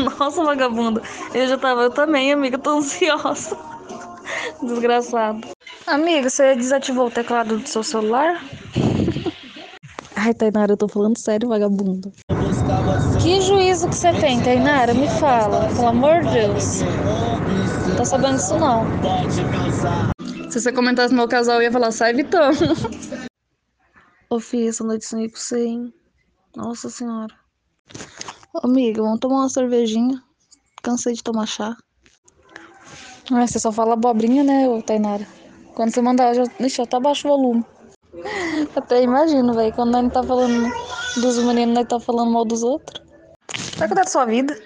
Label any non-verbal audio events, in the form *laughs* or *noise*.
*laughs* Nossa, vagabundo. Eu já tava, eu também, amiga, tô ansiosa. *laughs* Desgraçado. Amiga, você desativou o teclado do seu celular? *laughs* Ai, Tainara, eu tô falando sério, vagabundo. Que juízo que você tem, Tainara? Me fala, pelo amor de Deus. Não tô sabendo disso, não. Se você comentasse meu casal, eu ia falar, sai, Vitão. Ô, filha, essa noite sonhei com você, hein? Nossa senhora. Ô, amiga, vamos tomar uma cervejinha. Cansei de tomar chá. Ah, você só fala abobrinha, né, ô, Tainara? Quando você mandar, já, ixi, até baixa o volume. *laughs* Até imagino, velho. Quando nós não tá falando dos meninos, nós tá falando mal dos outros. Vai cuidar da sua vida.